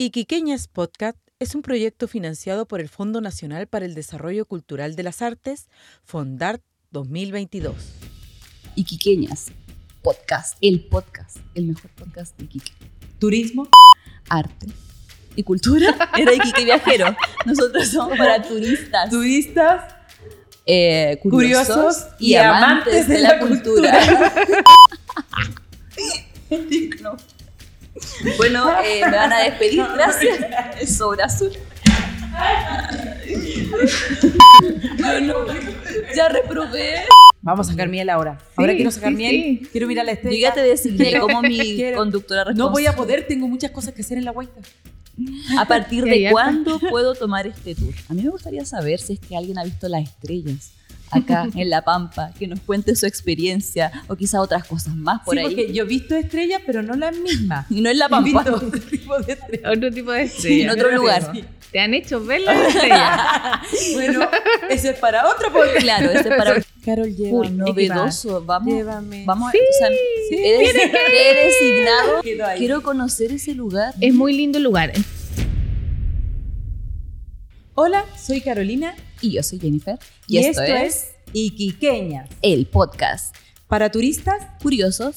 Iquiqueñas Podcast es un proyecto financiado por el Fondo Nacional para el Desarrollo Cultural de las Artes, FONDART 2022. Iquiqueñas Podcast, el podcast, el mejor podcast de Iquique. Turismo, Arte y cultura. Era Iquique Viajero. Nosotros somos para turistas, turistas, eh, curiosos, curiosos y, amantes de la cultura. Digno. Bueno, eh, me van a despedir, gracias. El sobre azul. Ya reprobé. Vamos a sacar miel ahora. Ahora Sí, quiero sacar sí, miel. sí. Quiero mirar la estrella. Yo ya te designé Quiero- como mi quiero- conductora responsable. No voy a poder, tengo muchas cosas que hacer en la hueca. ¿A partir de cuándo puedo tomar este tour? A mí me gustaría saber si es que alguien ha visto las estrellas acá en La Pampa, que nos cuente su experiencia o quizá otras cosas más por sí, ahí. porque yo he visto estrellas, pero no las mismas. Y no en La He Pampa. visto otro tipo de estrellas. Otro tipo de estrella. en otro lugar. Te han hecho ver la estrella. Bueno, eso es para otro podcast. Claro, ese es para Carol, llévame. Uy, novedoso. Vamos, Llévame. vamos a, Sí, o sea, sí. he, des- he designado. Quedo ahí. Quiero conocer ese lugar. Es muy lindo lugar. Hola, soy Carolina Y yo soy Jennifer. y, esto, es Iquiqueñas. el podcast. Para turistas, Curiosos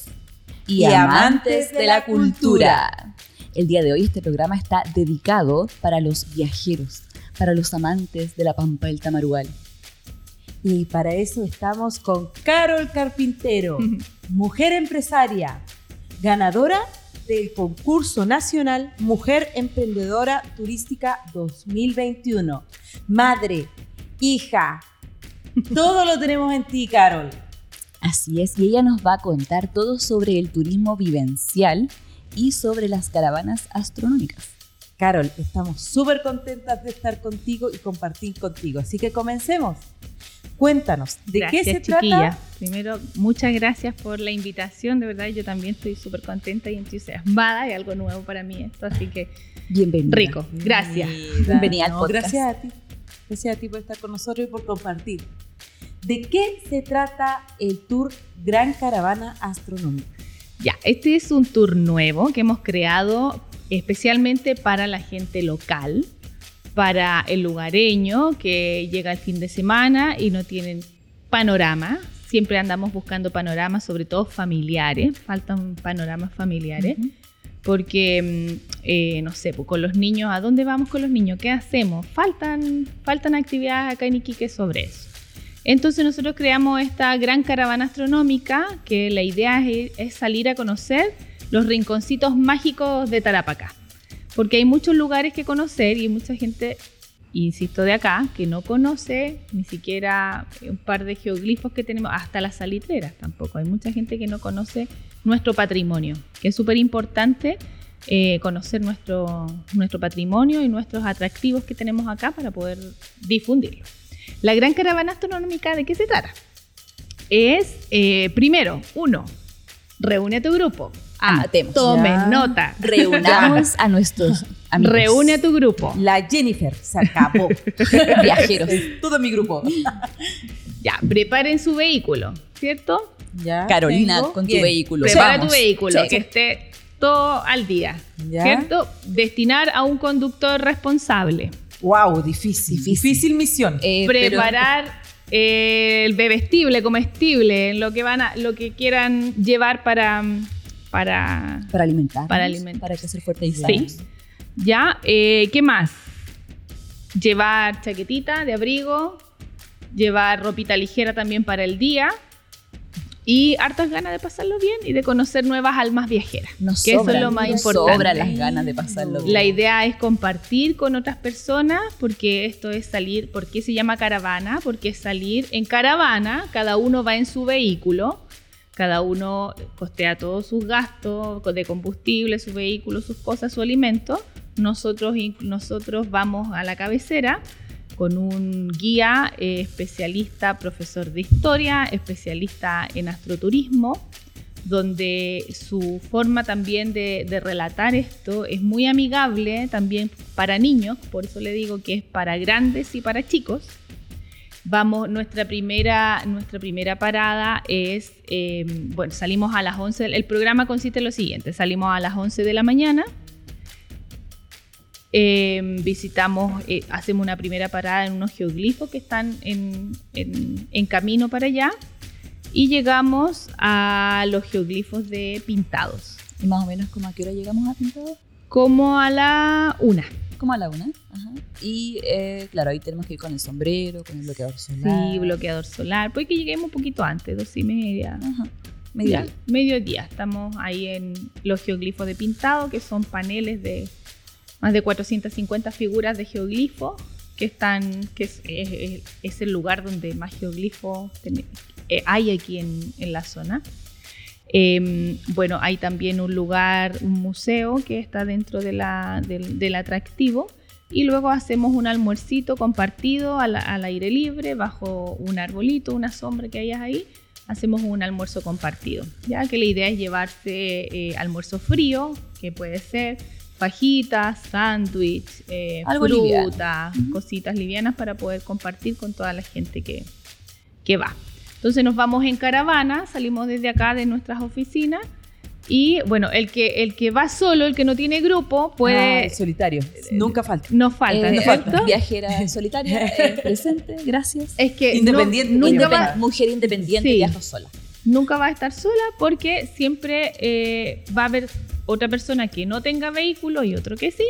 y, Y amantes de la cultura. El día de hoy este programa está dedicado para los viajeros, para los amantes de la Pampa del Tamarugal. y para eso estamos con Carol Carpintero, mujer empresaria, ganadora del concurso nacional Mujer Emprendedora Turística 2021. Madre, hija, todo lo tenemos en ti, Carol. Así es, y ella nos va a contar todo sobre el turismo vivencial y sobre las caravanas astronómicas. Carol, estamos súper contentas de estar contigo y compartir contigo. Así que comencemos. Cuéntanos, ¿de gracias, qué se chiquillas. trata? Primero, muchas gracias por la invitación. De verdad, yo también estoy súper contenta y entusiasmada. Es algo nuevo para mí esto, así que Bienvenida. rico. Gracias. Bienvenida al podcast. Gracias a ti. Gracias a ti por estar con nosotros y por compartir. ¿De qué se trata el tour Gran Caravana Astronómica? Ya, este es un tour nuevo que hemos creado especialmente para la gente local, para el lugareño que llega el fin de semana y no tienen panorama. Siempre andamos buscando panoramas, sobre todo familiares, faltan panoramas familiares. Porque, mm, eh, no sé, pues, con los niños, ¿a dónde vamos con los niños? ¿Qué hacemos? Faltan, faltan actividades acá en Iquique sobre eso. Entonces nosotros creamos esta gran caravana astronómica que la idea es, es salir a conocer los rinconcitos mágicos de Tarapacá. Porque hay muchos lugares que conocer y mucha gente, insisto, de acá, que no conoce ni siquiera un par de geoglifos que tenemos, hasta las salitreras tampoco. Hay mucha gente que no conoce nuestro patrimonio, que es súper importante eh, conocer nuestro, nuestro patrimonio y nuestros atractivos que tenemos acá para poder difundirlo. La gran caravana astronómica, ¿de qué se trata? Es, eh, primero, uno, reúne a tu grupo. Ah, Anotemos. tomen Ya. nota. Reunamos a nuestros amigos. Reúne a tu grupo. La Jennifer se acabó. viajeros. Todo mi grupo. Ya, preparen su vehículo, ¿cierto? Ya, Carolina, tengo. con tu Bien. vehículo. Prepara Vamos. tu vehículo, Sí. que esté todo al día, Ya. ¿cierto? Destinar a un conductor responsable. Wow, difícil. Difícil. Difícil misión. Eh, pero- preparar eh, el bebestible, comestible, lo que van a, lo que quieran llevar para, para para alimentar. Para alimentar. Para crecer fuerte y Sí. ya. eh, ¿Qué más? Llevar chaquetita de abrigo, llevar ropita ligera también para el día y hartas ganas de pasarlo bien y de conocer nuevas almas viajeras. Nos que eso es sobran, lo más nos importante. sobran las ganas de pasarlo bien. La idea es compartir con otras personas, porque esto es salir, ¿por qué se llama caravana? Porque es salir en caravana, cada uno va en su vehículo, cada uno costea todos sus gastos de combustible, su vehículo, sus cosas, su alimento. Nosotros, nosotros vamos a la cabecera con un guía eh, especialista, profesor de historia, especialista en astroturismo, donde su forma también de, relatar esto es muy amigable también para niños, por eso le digo que es para grandes y para chicos. Vamos, nuestra primera, nuestra primera parada es, eh, bueno, salimos a las 11, el programa consiste en lo siguiente, salimos a las 11 de la mañana, Eh, visitamos, eh, hacemos una primera parada en unos geoglifos que están en, en- en camino para allá y llegamos a los geoglifos de pintados, Y más o menos como a qué hora llegamos a Pintado? como a la una. Como a la una. Ajá. Y eh, claro, ahí tenemos que ir con el sombrero, con el bloqueador solar. Sí, bloqueador solar, puede que lleguemos un poquito antes, dos y media. Ajá. Medio Ya, mediodía. Estamos ahí en los geoglifos de pintado, que son paneles de más de 450 figuras de geoglifo, que están, que es, es- el lugar donde más geoglifos eh, hay aquí en, en la zona. Em, bueno, hay también un lugar, un museo que está dentro del, del atractivo. Y luego hacemos un almuercito compartido al, al aire libre, bajo un arbolito, una sombra que hayas ahí. Hacemos un almuerzo compartido. Ya que la idea es llevarse eh, almuerzo frío, que puede ser fajitas, sándwich, eh, fruta, cositas livianas para poder compartir con toda la gente que, que va. Entonces nos vamos en caravana, salimos desde acá de nuestras oficinas y bueno, el que, el que va solo, el que no tiene grupo, Ah, puede... el solitario. Nunca falta. no falta, Eh, ¿no cierto? Viajera solitaria, eh, presente, gracias. Es que Independiente, no- nunca, independiente. va, Mujer independiente, Sí. viaja sola. Nunca va a estar sola porque siempre eh, va a haber otra persona que no tenga vehículo y otro que sí.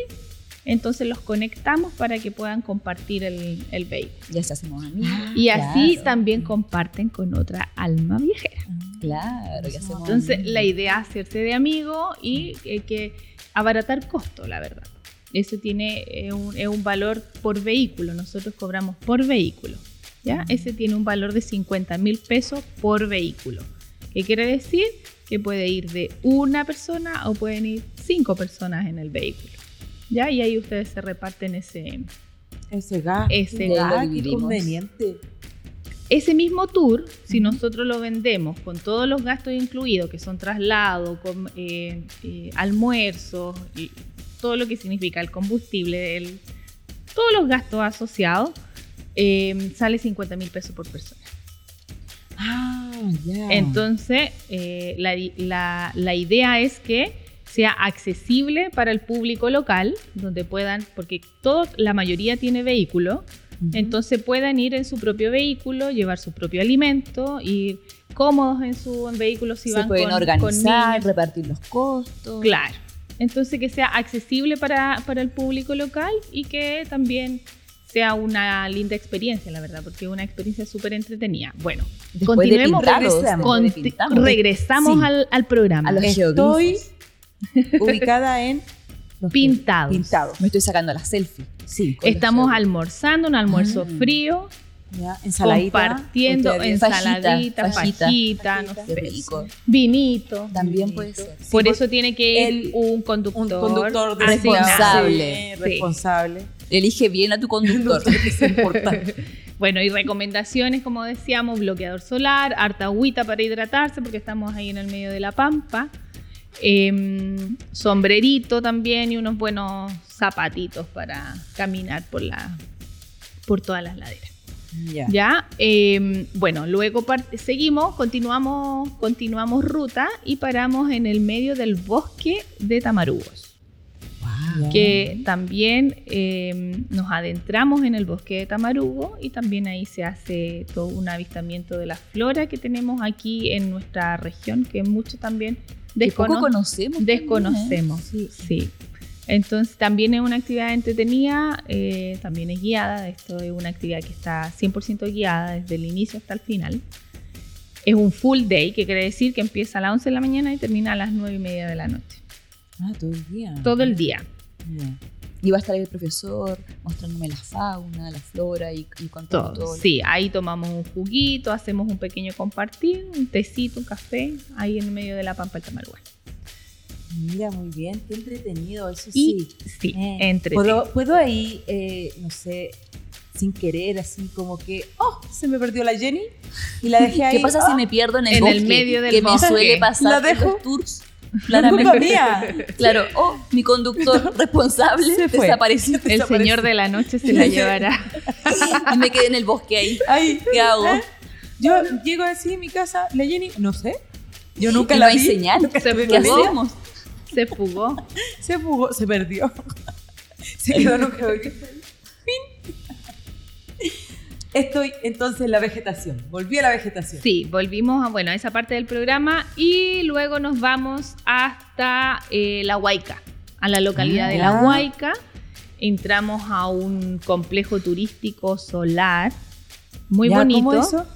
Entonces los conectamos para que puedan compartir el, el vehículo. Ya se hacemos amigos. Y así Claro. también comparten con otra alma viajera. Claro, ya hacemos Entonces, amigos. la idea es hacerse de amigo y eh, que abaratar costo, la verdad. Eso tiene eh, un, es un valor por vehículo. Nosotros cobramos por vehículo. ¿Ya? Ese tiene un valor de 50 mil pesos por vehículo. ¿Qué quiere decir? Que puede ir de una persona o pueden ir cinco personas en el vehículo. ¿ya? Y ahí ustedes se reparten ese, Ese gasto. Ese qué dividimos. conveniente. Ese mismo tour, si nosotros lo vendemos con todos los gastos incluidos, que son traslado, com- eh, eh, almuerzos, y todo lo que significa el combustible, el- todos los gastos asociados, eh, sale 50 mil pesos por persona. Ah, ya. Entonces, eh, la, la- la idea es que sea accesible para el público local, donde puedan, porque todo, la mayoría tiene vehículo, entonces puedan ir en su propio vehículo, llevar su propio alimento, ir cómodos en su vehículo si se van pueden con, organizar, niños. repartir los costos. Claro. Entonces que sea accesible para, para el público local y que también sea una linda experiencia, la verdad, porque es una experiencia súper entretenida. Bueno, Después continuemos. de pintados, regresamos. después de conti- pintados. regresamos Sí. al, al programa. A los Estoy ubicada en los Pintados. Pintados. Me estoy sacando la selfie. Sí. Estamos almorzando un almuerzo Ah. frío, Ya, ensaladita. compartiendo ensaladita, Fajita, fajita, fajita. no Qué sé, rico. vinito. También puede ser. Por eso tiene que ir un conductor, Un conductor Responsable. Sí, responsable. Elige bien a tu conductor. Es importante. Bueno, y recomendaciones, como decíamos, bloqueador solar, harta agüita para hidratarse, porque estamos ahí en el medio de la pampa. Em, sombrerito también y unos buenos zapatitos para caminar por, la, por todas las laderas. Ya. Ya, Em, bueno, luego seguimos, continuamos, continuamos ruta y paramos en el medio del bosque de Tamarugos Ya. que también eh, nos adentramos en el bosque de Tamarugo y también ahí se hace todo un avistamiento de la flora que tenemos aquí en nuestra región, que mucho también poco descono- conocemos. también, ¿eh? desconocemos. Sí. Sí. Entonces también es una actividad entretenida, eh, también es guiada, esto es una actividad que está 100% guiada desde el inicio hasta el final. Es un full day, que quiere decir que empieza a las 11 de la mañana y termina a las 9 y media de la noche. Ah, todo el día. Todo el día. Ya. Y va a estar ahí el profesor mostrándome la fauna, la flora y, y Todo. todo. Sí, ahí tomamos un juguito, hacemos un pequeño compartir, un tecito, un café, ahí en medio de la pampa del Tamarugua. Mira, muy bien, qué entretenido, eso Y sí. sí, Eh, entre ¿puedo, puedo ahí, eh, no sé, sin querer, así como que, oh, se me perdió la Jenny y la dejé ahí. ¿Qué pasa si me pierdo en el En el bosque? medio del que bosque. me suele ¿La pasar en dejo? los tours. Claramente. culpa mía. Claro, oh, mi conductor responsable Se fue. desapareció. el desapareció. señor de la noche se la llevará. y me quedé en el bosque ahí. Ahí. ¿Qué hago? ¿Eh? Yo llego así a mi casa, la Jenny, no sé. Yo nunca Y la no hay vi. señal. Se ¿Qué hacemos? Se fugó. Se fugó, se perdió. Se quedó en un. Pin. Estoy entonces en la vegetación. Volví a la vegetación. Sí, volvimos a, bueno, a esa parte del programa y luego nos vamos hasta eh, La Huayca, a la localidad de La Ah. Huayca. Entramos a un complejo turístico solar muy ¿Ya? bonito. ¿Cómo eso?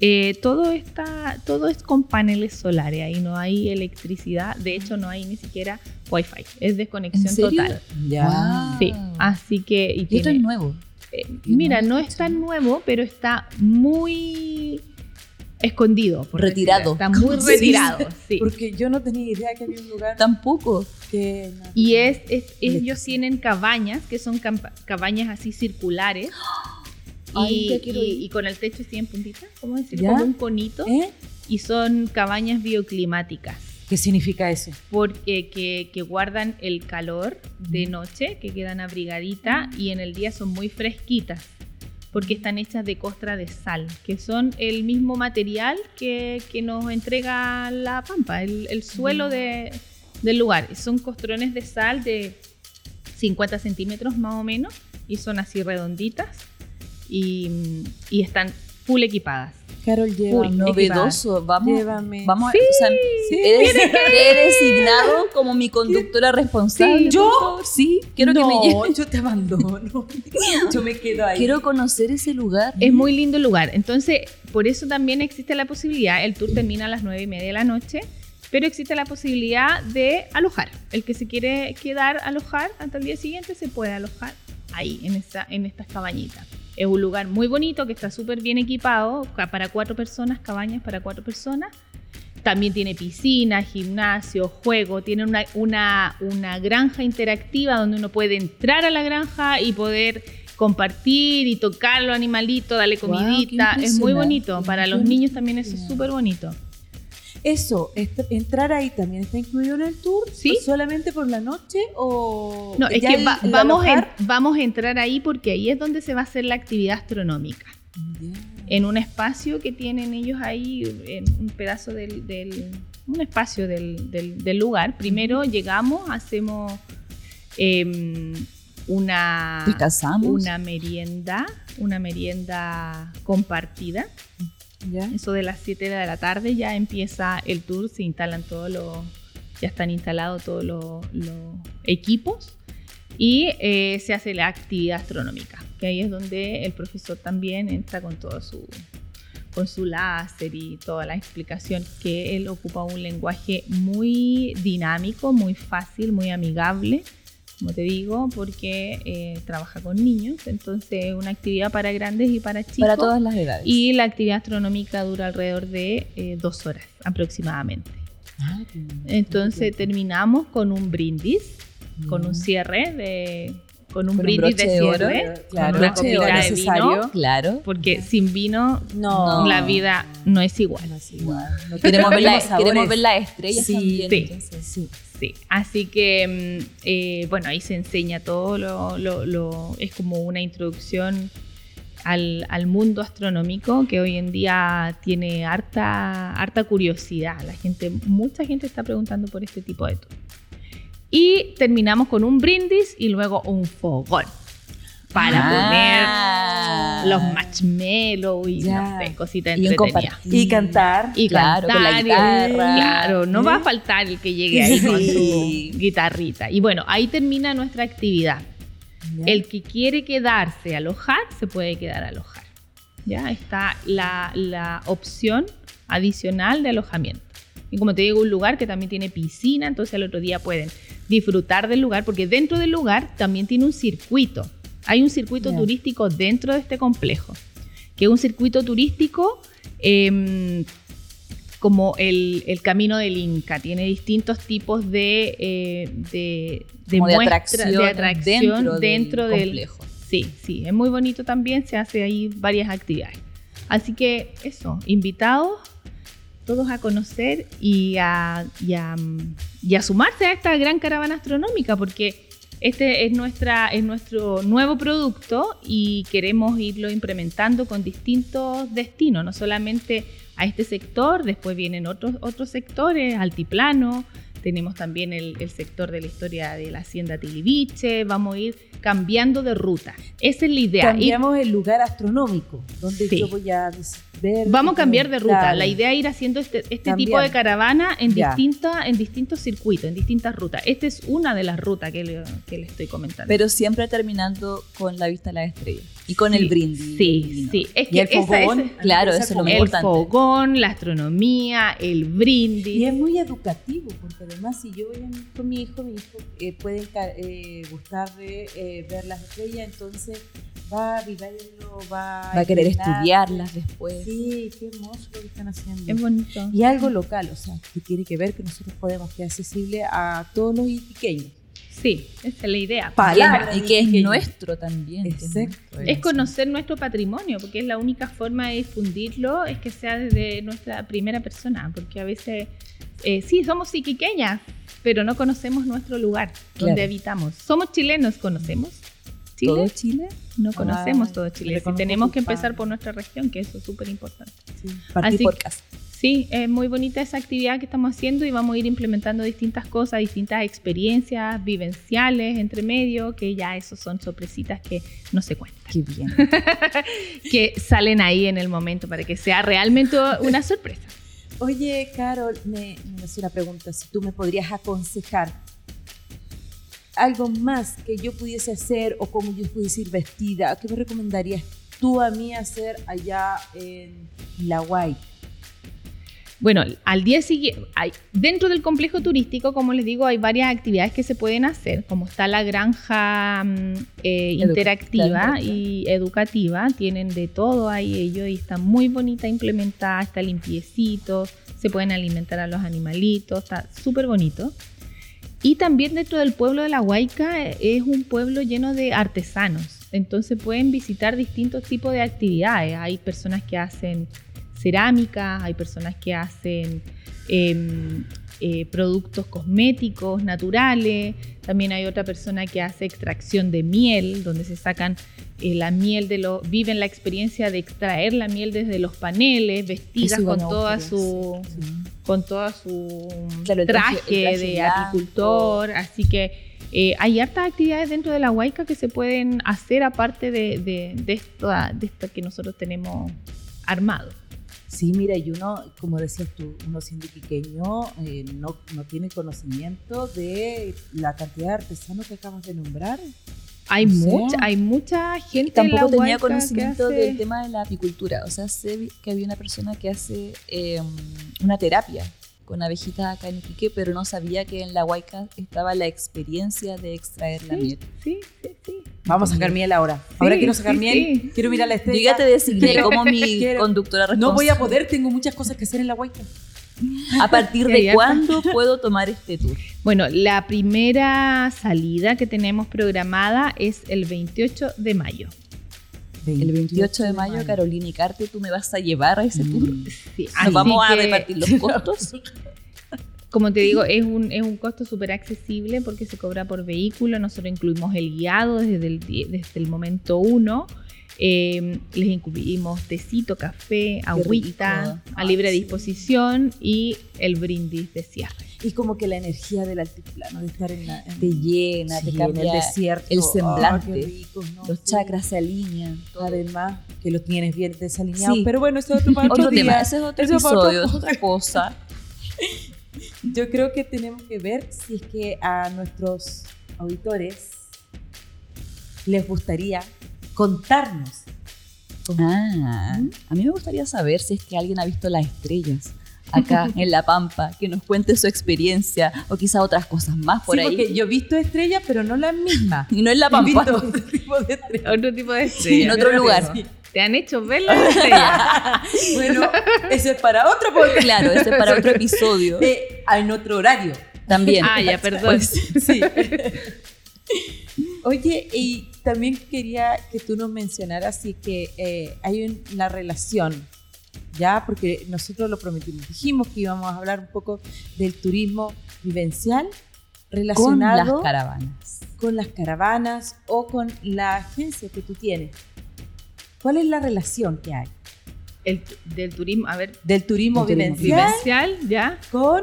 Eh, todo está, todo es con paneles solares, ahí no hay electricidad, de hecho no hay ni siquiera wifi, es ¿En desconexión serio? total. Ya. Sí, así que y Y esto es nuevo. eh, mira, no es tan nuevo, pero está muy escondido. por Retirado. Está muy retirado, sí. Porque yo no tenía idea que había un lugar Tampoco. que... no- Y es, es- ellos tienen cabañas, que son cabañas así circulares. Ay, y, y- y con el techo así en puntita, ¿cómo. Como un conito. ¿Eh? Y son cabañas bioclimáticas. ¿Qué significa eso? porque que, que guardan el calor de noche, que quedan abrigaditas y en el día son muy fresquitas, porque están hechas de costra de sal, que son el mismo material que, que nos entrega la pampa, el, el suelo de- del lugar. Son costrones de sal de 50 centímetros más o menos y son así redonditas y, y están full equipadas. Carol, llévame. Novedoso. Vamos, Llévame. vamos Sí, a. o sea, sí, eres, eres designado como mi conductora responsable. Sí, ¿yo? Sí, quiero que me lleve. No, yo te abandono. Yo me quedo ahí. Quiero conocer ese lugar. Es muy lindo el lugar. Entonces, por eso también existe la posibilidad, el tour termina a las nueve y media de la noche, pero existe la posibilidad de alojar. El que se quiere quedar alojar hasta el día siguiente se puede alojar ahí, en, esa, en estas cabañitas. Es un lugar muy bonito que está súper bien equipado para cuatro personas, cabañas para cuatro personas. También tiene piscina, gimnasio, juego, tiene una, una, una granja interactiva donde uno puede entrar a la granja y poder compartir y tocar los animalitos, darle comidita. es muy bonito. Para los niños también eso es súper bonito. Eso, entrar ahí también está incluido en el tour. Sí. ¿O ¿Solamente por la noche o.? No, es ya que el- va- el vamos, en- vamos a entrar ahí porque ahí es donde se va a hacer la actividad astronómica. En un espacio que tienen ellos ahí, en un pedazo del, del- un espacio del, del- del lugar. Primero llegamos, hacemos em, una, una merienda, una merienda compartida. Ya. Eso de las 7 de la tarde ya empieza el tour, se instalan todos los, ya están instalados todos los, equipos y eh, se hace la actividad astronómica, que ahí es donde el profesor también entra con todo su con su láser y toda la explicación que él ocupa un lenguaje muy dinámico, muy fácil, muy amigable, como te digo, porque eh, trabaja con niños, entonces es una actividad para grandes y para chicos. Para todas las edades. Y la actividad astronómica dura alrededor de eh, dos horas aproximadamente. Ah, qué- Entonces terminamos con un brindis, con un Ya. cierre, de, con un Con brindis de de oro, cierre, claro, con una copita oro de vino, Claro. porque sin vino No. la vida no es igual. No es igual. No Queremos ver, la- queremos ver estrellas Sí, también. sí. entonces. Sí. Sí, así que, mm, eh, bueno, ahí se enseña todo, lo, lo- lo- es como una introducción al, al mundo astronómico que hoy en día tiene harta, harta curiosidad. La gente, mucha gente está preguntando por este tipo de tour. Y terminamos con un brindis y luego un fogón para Ah. poner los marshmallows y Ya. no sé, cositas Y entretenidas. compartir. Y cantar. Y Claro, con la cantar, y- guitarra. Claro, no ¿Eh? va a faltar el que llegue ahí con Sí. su guitarrita. Y bueno, ahí termina nuestra actividad. Ya. El que quiere quedarse alojar, se puede quedar a alojar. Ya está la, la opción adicional de alojamiento. Y como te digo, un lugar que también tiene piscina, entonces el otro día pueden disfrutar del lugar, porque dentro del lugar también tiene un circuito. Hay un circuito turístico dentro de este complejo, que es un circuito turístico em, como el, el camino del Inca. Tiene distintos tipos de, eh, de, de muestra- atracción, de atracción dentro, dentro del del, complejo. Sí, sí, es muy bonito también, se hace ahí varias actividades. Así que eso, invitados todos a conocer y a, y sumarse a esta gran caravana astronómica, porque este es, nuestra, es nuestro nuevo producto y queremos irlo implementando con distintos destinos, no solamente a este sector, después vienen otros, otros sectores, altiplano, tenemos también el, el sector de la historia de la hacienda Tiliviche, vamos a ir cambiando de ruta. Esa es la idea. Cambiamos el lugar astronómico, donde Sí. yo voy a ver. Vamos a cambiar de ruta. La idea es ir haciendo este, este tipo de caravana en, distinta, en distintos circuitos, en distintas rutas. Esta es una de las rutas que le, que le estoy comentando. Pero siempre terminando con la vista a las estrellas. Y con Sí, el brindis. Sí, sí. Es Y que el esa- fogón. esa- Claro, Esa eso es lo el importante. fogón, la astronomía, el brindis. Y es muy educativo, porque además si yo voy a- con mi hijo, mi hijo eh, puede eh, gustarle eh, ver las estrellas, entonces va a vivirlo, va Va a querer estudiarlas después. Sí, qué hermoso lo que están haciendo. Es bonito. Y algo local, o sea, que tiene que ver que nosotros podemos que accesible a todos los iquiqueños. Sí, esa es la idea. Palabra. Y que es nuestro también. Exacto. Es conocer nuestro patrimonio, porque es la única forma de difundirlo, es que sea desde nuestra primera persona, porque a veces, eh, sí, somos iquiqueñas, pero no conocemos nuestro lugar donde habitamos. Somos chilenos, ¿conocemos? Chile? ¿Todo Chile? No conocemos Ay, todo Chile. Sí, tenemos que empezar por nuestra región, que eso es súper importante. Partí Así- por casa. Sí, es muy bonita esa actividad que estamos haciendo y vamos a ir implementando distintas cosas, distintas experiencias vivenciales entre medio, que ya esos son sorpresitas que no se cuentan, Qué bien. que salen ahí en el momento para que sea realmente una sorpresa. Oye, Carol, me, me hace una pregunta. Si tú me podrías aconsejar algo más que yo pudiese hacer o cómo yo pudiese ir vestida, ¿qué me recomendarías tú a mí hacer allá en La Guay? Bueno, al día siguiente, hay- dentro del complejo turístico, como les digo, hay varias actividades que se pueden hacer, como está la granja mm, eh, interactiva y educativa, tienen de todo ahí ellos y está muy bonita implementada, está limpiecito, se pueden alimentar a los animalitos, está súper bonito. Y también dentro del pueblo de La Huayca eh, es un pueblo lleno de artesanos, entonces pueden visitar distintos tipos de actividades. Hay personas que hacen cerámica, hay personas que hacen em, eh, productos cosméticos naturales, también hay otra persona que hace extracción de miel, donde se sacan eh, la miel de los, viven la experiencia de extraer la miel desde los paneles, vestidas con toda su con toda su Claro, el traje, traje- el traje de blanco. agricultor, así que eh, hay hartas actividades dentro de la Huayca que se pueden hacer aparte de, de, de esto, de esto que nosotros tenemos armado. Sí, mira, y uno, como decías tú, uno siendo pequeño eh, no, no tiene conocimiento de la cantidad de artesanos que acabas de nombrar. Hay, O sea, mucha, hay mucha gente Tampoco en la tenía conocimiento hace- del tema de la apicultura. O sea, sé que había una persona que hace eh, una terapia con abejitas acá en Iquique, pero no sabía que en la Huayca estaba la experiencia de extraer la miel. Sí, sí, sí. Vamos a sacar miel ahora. Ahora Sí, quiero sacar sí, miel, sí. quiero mirar la Yo estrella. ya te designé como mi quiero- conductora responsable. No voy a poder, tengo muchas cosas que hacer en la Huayca. ¿A partir de cuándo puedo tomar este tour? Bueno, la primera salida que tenemos programada es el 28 de mayo. El 28 de mayo, Carolina y Carte, tú me vas a llevar a ese tour. Sí, Nos vamos a repartir los costos. Como te digo, es un, es un costo súper accesible porque se cobra por vehículo. Nosotros incluimos el guiado desde el, desde el momento uno. Eh, les incluimos tecito, café, agüita rico. a libre sí. disposición y el brindis de cierre. Y como que la energía del altiplano, de estar en, la, en- Te llena, sí, te en cambia el desierto. el semblante. qué rico, ¿no? los Sí. chakras se alinean. todo. Además, que lo tienes bien desalineado. Sí. Pero bueno, eso es otro, para Otro otro tema, ese es otro Eso otro episodio, es otra cosa. Yo creo que tenemos que ver si es que a nuestros auditores les gustaría contarnos. Ah, a mí me gustaría saber si es que alguien ha visto las estrellas acá en La Pampa, que nos cuente su experiencia o quizá otras cosas más por Sí, ahí. porque yo he visto estrellas, pero no las mismas. Y no en La He Pampa, visto otro tipo de estrellas. Otro tipo de Sí, estrella. en otro Pero lugar. ¿Te han hecho ver la estrella? Bueno, eso es para otro podcast. claro, ese es para otro episodio. Eh, en otro horario. También. ah, ya, perdón. Pues, Sí. Oye, y también quería que tú nos mencionaras si que eh, hay un- la relación, ya, porque nosotros lo prometimos, dijimos que íbamos a hablar un poco del turismo vivencial con relacionado las caravanas. con las caravanas o con la agencia que tú tienes. ¿Cuál es la relación que hay El, del turismo, a ver, del turismo turismo vivencial vivencial, ¿ya? con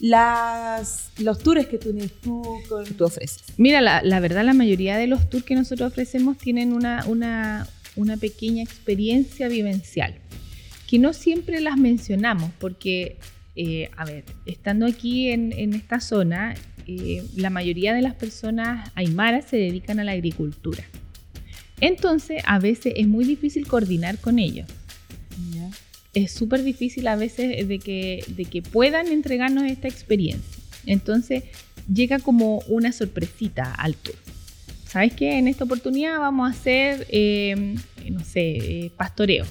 las, los tours que tú, tú, con... tú ofreces. Mira, la, la, verdad, la mayoría de los tours que nosotros ofrecemos tienen una, una, una pequeña experiencia vivencial, que no siempre las mencionamos, porque, eh, a ver, estando aquí en, en esta zona, eh, la mayoría de las personas aymaras se dedican a la agricultura. Entonces, a veces es muy difícil coordinar con ellos. Yeah es súper difícil a veces de que, de que puedan entregarnos esta experiencia. Entonces llega como una sorpresita al tour. ¿Sabes qué? En esta oportunidad vamos a hacer, eh, no sé, eh, pastoreo.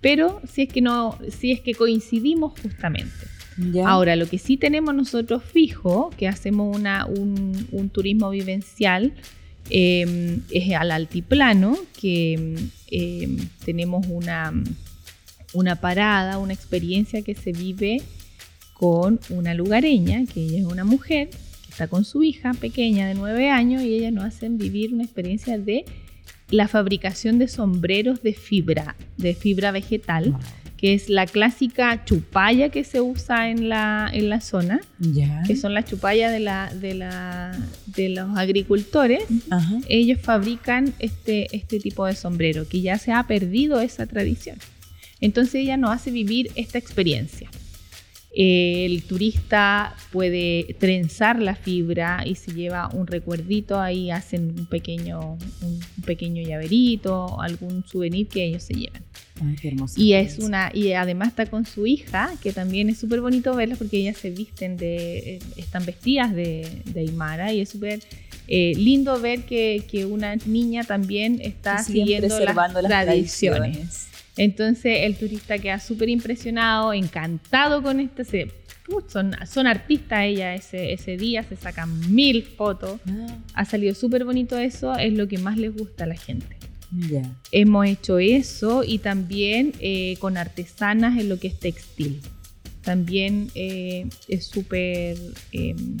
Pero si es que no, si es que coincidimos justamente. Ahora, lo que sí tenemos nosotros fijo, que hacemos una, un, turismo vivencial, eh, es al altiplano, que tenemos una una parada, una experiencia que se vive con una lugareña, que ella es una mujer que está con su hija pequeña de nueve años y ella nos hacen vivir una experiencia de la fabricación de sombreros de fibra, de fibra vegetal, que es la clásica chupalla que se usa en la, en la zona, que son las chupallas de, la, de, la, de los agricultores. Ellos fabrican este, este tipo de sombrero, que ya se ha perdido esa tradición. Entonces ella nos hace vivir esta experiencia. El turista puede trenzar la fibra y se lleva un recuerdito, ahí hacen un pequeño, un pequeño llaverito, algún souvenir que ellos se llevan. Ay, qué y es una y además está con su hija, que también es súper bonito verlas porque ellas se visten de, eh, están vestidas de, de Aymara y es súper eh, lindo ver que, que, una niña también está siguiendo las, tradiciones. Entonces el turista queda súper impresionado, encantado con este. Se, son, son artistas ella ese, ese día, se sacan mil fotos. Ah. Ha salido súper bonito eso, es lo que más les gusta a la gente. Hemos hecho eso y también eh, con artesanas en lo que es textil. También eh, es súper em,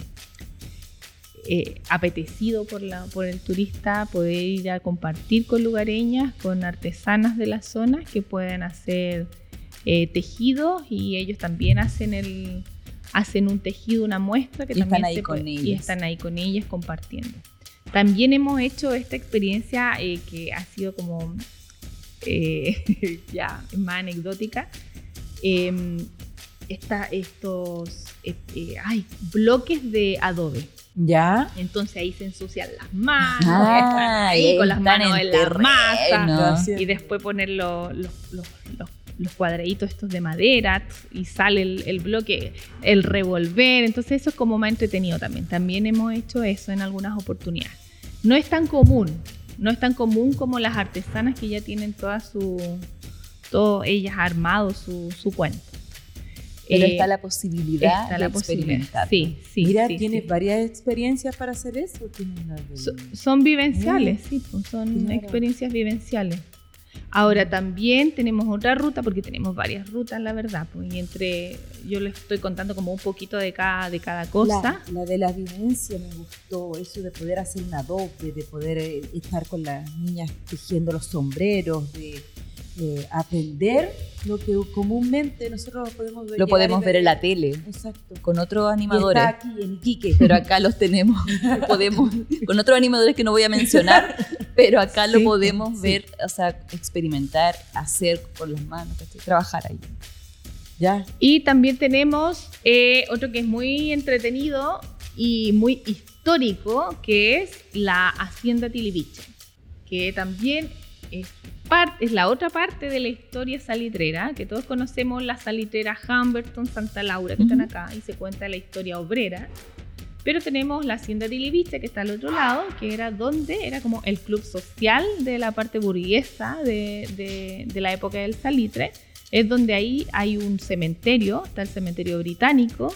eh, apetecido por, la, por el turista poder ir a compartir con lugareñas, con artesanas de la zona que pueden hacer eh, tejidos y ellos también hacen el hacen un tejido, una muestra que también están ahí con ellas. y están ahí con ellas compartiendo. También hemos hecho esta experiencia eh, que ha sido como ya más anecdótica. Em, estos hay bloques de adobe. ¿Ya? Entonces ahí se ensucian las manos, ah, con las manos en, la masa, y después poner los, los, cuadraditos estos de madera y sale el, bloque, el revolver, entonces eso es como más entretenido también. También hemos hecho eso en algunas oportunidades. No es tan común, no es tan común como las artesanas que ya tienen toda su, todo ellas armado su, su cuento. Pero está la posibilidad de experimentar. Sí, sí. Mira, sí, ¿tienes varias experiencias para hacer eso? son vivenciales, sí, pues, son experiencias vivenciales. Ahora también tenemos otra ruta, porque tenemos varias rutas, la verdad, pues, y entre, yo les estoy contando como un poquito de cada, de cada cosa. La, de la vivencia me gustó, eso de poder hacer una doble, de poder eh, estar con las niñas tejiendo los sombreros, de eh, aprender lo que comúnmente nosotros podemos ver. Lo podemos ver en la tele. Exacto. Con otros animadores. está aquí en Iquique. Pero acá los tenemos. podemos, con otros animadores que no voy a mencionar, pero acá lo podemos ver, o sea, experimentar, hacer con las manos, trabajar ahí. Ya. Y también tenemos eh, otro que es muy entretenido y muy histórico, que es la Hacienda Tiliviche, que también es es la otra parte de la historia salitrera, que todos conocemos la salitrera Humberton, Santa Laura, que están acá, y se cuenta la historia obrera. Pero tenemos la hacienda de Iliviche, que está al otro lado, que era donde era como el club social de la parte burguesa de, de la época del salitre. Es donde ahí hay un cementerio, está el cementerio británico,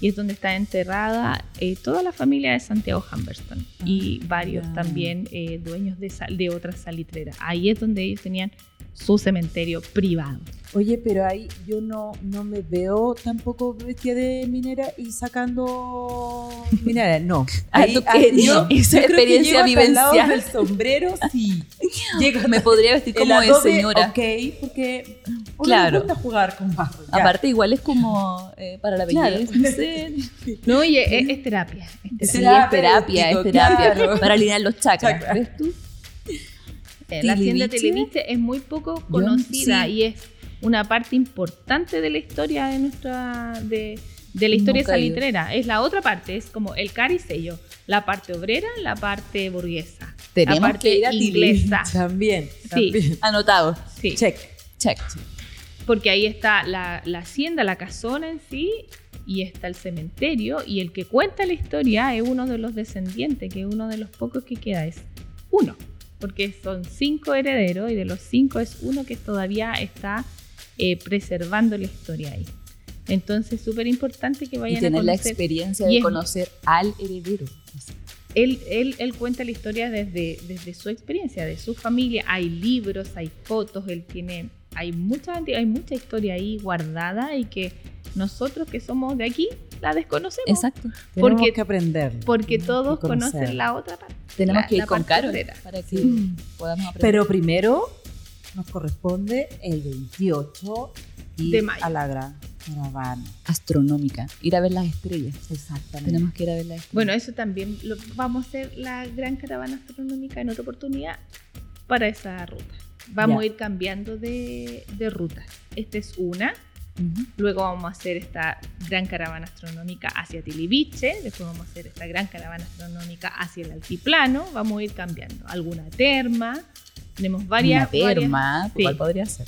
y es donde está enterrada eh, toda la familia de Santiago Humberston y ah, varios también eh, dueños de, de otras salitreras. Ahí es donde ellos tenían su cementerio privado. Oye, pero ahí yo no, no me veo tampoco vestida de minera y sacando minera, no. Ahí, yo, esa experiencia vivencial. del sombrero, sí. me podría vestir como de señora. Ok, porque Claro. Gusta jugar con barro. ya. Aparte, igual es como eh, para la Claro. belleza. no sé. No, y es, es terapia. es Sí, es terapia, es terapia. claro. Para alinear los chakras. ¿Ves tú? Eh, La hacienda Televiche. Es muy poco conocida sí. y es una parte importante de la historia de nuestra de, de la historia salitrera. Es la otra parte, es como el caricello, la parte obrera, la parte burguesa, Tenemos la parte que ir a inglesa. También. Sí. Anotado. Sí, Check. Check. porque ahí está la, la hacienda, la casona en sí, y está el cementerio, y el que cuenta la historia es uno de los descendientes, que uno de los pocos que queda es uno, porque son cinco herederos, y de los cinco es uno que todavía está eh, preservando la historia ahí. Entonces, súper importante que Y vayan a tener la conocer. experiencia Y de es- conocer al heredero. Él, él, él cuenta la historia desde, desde su experiencia, de su familia. Hay libros, hay fotos, él tiene, hay mucha, hay mucha historia ahí guardada y que nosotros que somos de aquí la desconocemos. Exacto. Tenemos Porque- que aprender. Porque Tenemos todos conocen la otra parte. Tenemos la- que ir la con Carol para que Sí. podamos aprender. Pero primero nos corresponde el 28 y De mayo. a la gran caravana. astronómica, ir a ver las estrellas. Exactamente. Tenemos que ir a ver las estrellas. Bueno, eso también lo, vamos a hacer la gran caravana astronómica en otra oportunidad para esa ruta. Vamos Ya. a ir cambiando de, de rutas. Esta es una. Ujú. Luego vamos a hacer esta gran caravana astronómica hacia Tiliviche. Después vamos a hacer esta gran caravana astronómica hacia el altiplano. Vamos a ir cambiando. Alguna terma. Tenemos varias. Una varias- terma, sí. ¿cuál podría ser?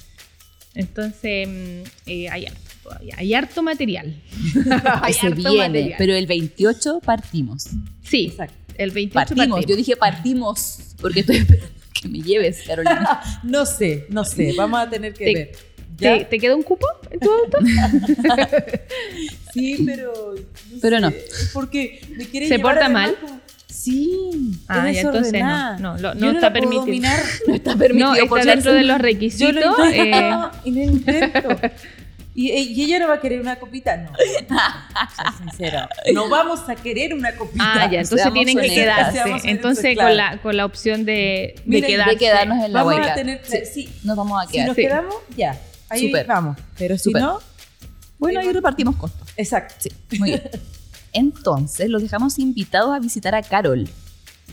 Entonces, mm, eh, hay harto todavía. Hay harto material. Hay Se harto viene, material. pero el 28 partimos. Sí, Exacto. el 28 Partimos, partimos. yo dije partimos, porque estoy esperando que me lleves, Carolina. No sé, no sé. Vamos a tener que Te- ver. ¿Te, ¿Ya? te queda un cupo en tu auto? Sí, pero. Pero no. Porque me quiere ¿Se llevar porta mal? como- Sí. Ah, es entonces no. No, lo- Yo no la está permitido. dominar. No está permitido No, por está dentro de los Yo requisitos. lo eh, intento y lo intento. Y, y ella no va a querer una copita, no. Soy sincera. No vamos a querer una copita. ah, ya, entonces Seamos tienen que honestas, quedarse. Entonces, claro. con, la, con la opción de, de Miren, quedarse. de quedarnos en la Vamos a tener. Sí, Sí. Nos vamos a Si quedar. nos Sí. quedamos, ya. Ahí Súper. vamos. Pero si Súper. no, Bueno, ahí repartimos costos. exacto. Sí, muy bien. Entonces, los dejamos invitados a visitar a Carol.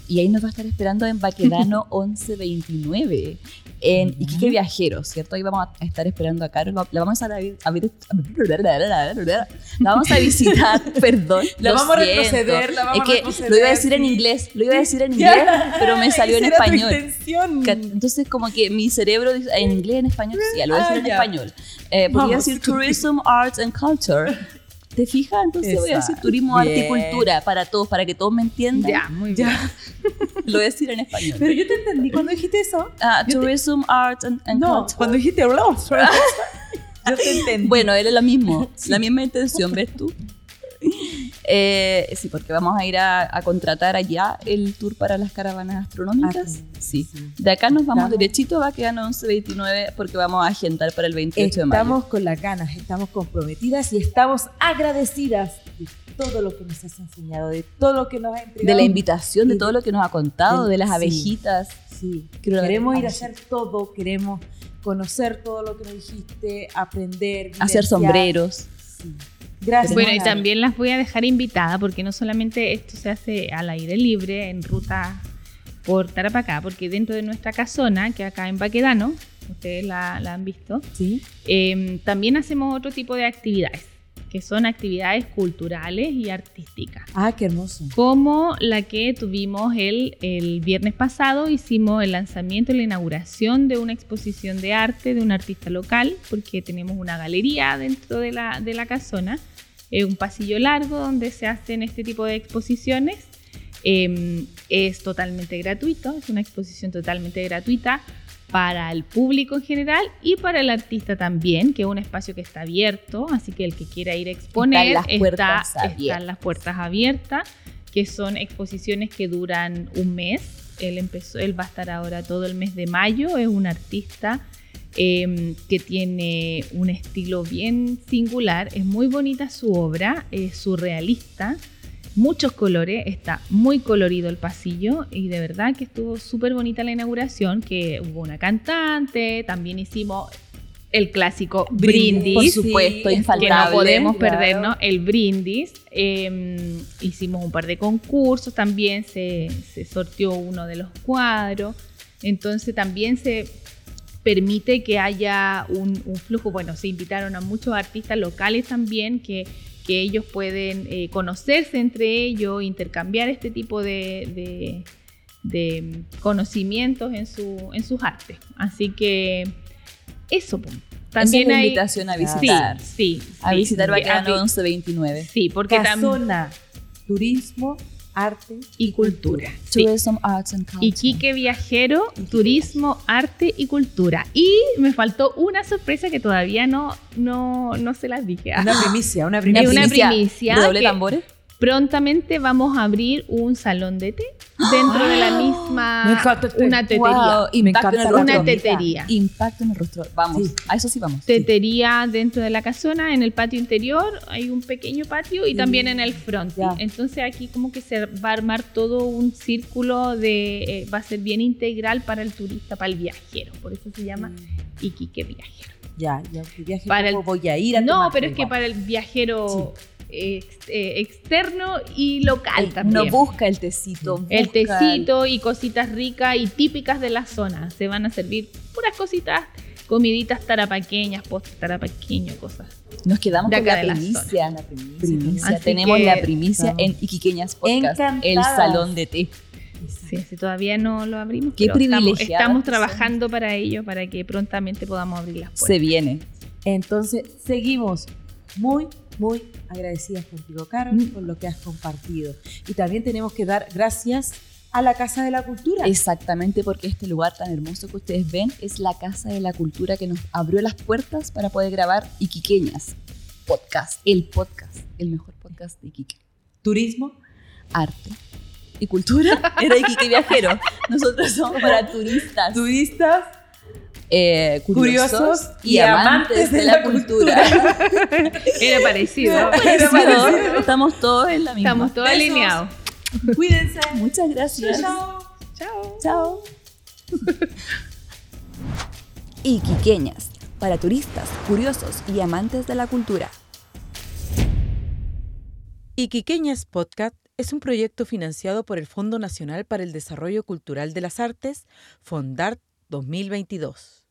Y ahí nos va a estar esperando en Baquedano 1129, en. Iquique Viajeros, ¿cierto? Ahí vamos a estar esperando a Carol. La vamos a, a la vamos a visitar, perdón. La vamos a retroceder, la vamos es que retroceder, lo iba a decir en inglés, lo iba a decir en inglés, pero me salió en español. Entonces, como que mi cerebro dice en inglés, en español, sí, lo voy a Ah, decir en español. Eh, podría decir Tourism, Arts and Culture. ¿Te fijas? Entonces voy a decir turismo, arte y Bien. cultura para todos, para que todos me entiendan. Ya, muy bien. Ya. Lo voy a decir en español. Pero yo te entendí cuando dijiste eso. Ah, yo te- tourism, Arts and, and No, Culture. cuando dijiste. Yo te entendí. Bueno, era lo mismo, la misma intención, ¿ves tú? Eh, sí, porque vamos a ir a, a contratar allá el tour para las caravanas astronómicas. Ah, sí. sí. De acá nos vamos Estamos- derechito, va a quedar 11.29 porque vamos a agendar para el 28 de mayo. Estamos con las ganas, estamos comprometidas y estamos agradecidas de todo lo que nos has enseñado, de todo lo que nos has entregado. de la invitación, de todo lo que nos ha contado, de las sí. abejitas. Sí, Quiero- queremos ir a hacer todo, queremos conocer todo lo que nos dijiste, aprender, hacer sombreros. Sí. Gracias. Bueno, y también las voy a dejar invitadas porque no solamente esto se hace al aire libre en ruta por Tarapacá, porque dentro de nuestra casona, que acá en Baquedano, ustedes la, la han visto, Sí. eh, también hacemos otro tipo de actividades, que son actividades culturales y artísticas. Ah, qué hermoso. Como la que tuvimos el, el viernes pasado, hicimos el lanzamiento y la inauguración de una exposición de arte de un artista local, porque tenemos una galería dentro de la, de la casona, eh, un pasillo largo donde se hacen este tipo de exposiciones. Eh, es totalmente gratuito, es una exposición totalmente gratuita para el público en general y para el artista también, que es un espacio que está abierto, así que el que quiera ir a exponer las está- puertas están abiertas. las puertas abiertas, que son exposiciones que duran un mes. Él empezó, él va a estar ahora todo el mes de mayo, es un artista eh, que tiene un estilo bien singular, es muy bonita su obra, es surrealista, muchos colores, está muy colorido el pasillo y de verdad que estuvo súper bonita la inauguración, que hubo una cantante, también hicimos el clásico brindis, por supuesto, Sí, infaltable. que no podemos claro. perdernos, el brindis. Eh, hicimos un par de concursos, también se, se sorteó uno de los cuadros, entonces también se permite que haya un, un flujo, bueno, se invitaron a muchos artistas locales también que, que ellos pueden eh, conocerse entre ellos, intercambiar este tipo de, de- de conocimientos en, su, en sus artes. Así que eso, pues. también Esa es la hay... invitación a Sí, visitar. Sí, A sí, visitar sí, Baquedano a vi- 1129. Sí, porque también... Casona, turismo, arte Y cultura. Sí. Tourism, Arts and Culture. Iquique Viajero, Turismo, Arte y Cultura. Y me faltó una sorpresa que todavía no, no, no se las dije. Una primicia, una Es primicia. una primicia ¿Redoble que- tambores? Prontamente vamos a abrir un salón de té dentro de la misma Me encanta el té. una tetería. Wow, Me impacto en el. Una tetería. Impacto en el rostro. Vamos, Sí. a eso sí vamos. Tetería dentro de la casona, en el patio interior, hay un pequeño patio y Sí. también en el front. Ya. Entonces aquí como que se va a armar todo un círculo de, eh, va a ser bien integral para el turista, para el viajero. Por eso se llama Iquique Viajero. Ya, ya, que viaje Para el- voy a ir a No, tomar pero es que para el viajero ex- eh, externo y local también. No busca el tecito. el busca tecito y cositas ricas y típicas de la zona. Se van a servir puras cositas, comiditas tarapaqueñas, postres tarapaqueños, cosas. Nos quedamos de con acá la primicia. La primicia. Así Tenemos que- la primicia en Iquiqueñas Podcast. El Encantadas. salón de té. Sí, sí, todavía no lo abrimos. Qué pero estamos, trabajando para ello, para que prontamente podamos abrir las Se puertas. viene. Entonces, seguimos muy, muy agradecidas contigo, Carol, Mm. por lo que has compartido. Y también tenemos que dar gracias a la Casa de la Cultura. Exactamente porque este lugar tan hermoso que ustedes ven es la Casa de la Cultura que nos abrió las puertas para poder grabar Iquiqueñas Podcast. El podcast, el mejor podcast de Iquique. Turismo, Arte y cultura era Iquique Viajero. Nosotros somos para turistas, turistas, eh, curiosos, curiosos y, amantes de la cultura. Era parecido. Era parecido. Estamos todos en la misma. Estamos todos Besos. alineados. cuídense. Muchas gracias. Chao. Chao. Chao. Iquiqueñas, para turistas, curiosos y amantes de la cultura. Iquiqueñas Podcast es un proyecto financiado por el Fondo Nacional para el Desarrollo Cultural de las Artes, FONDART 2022.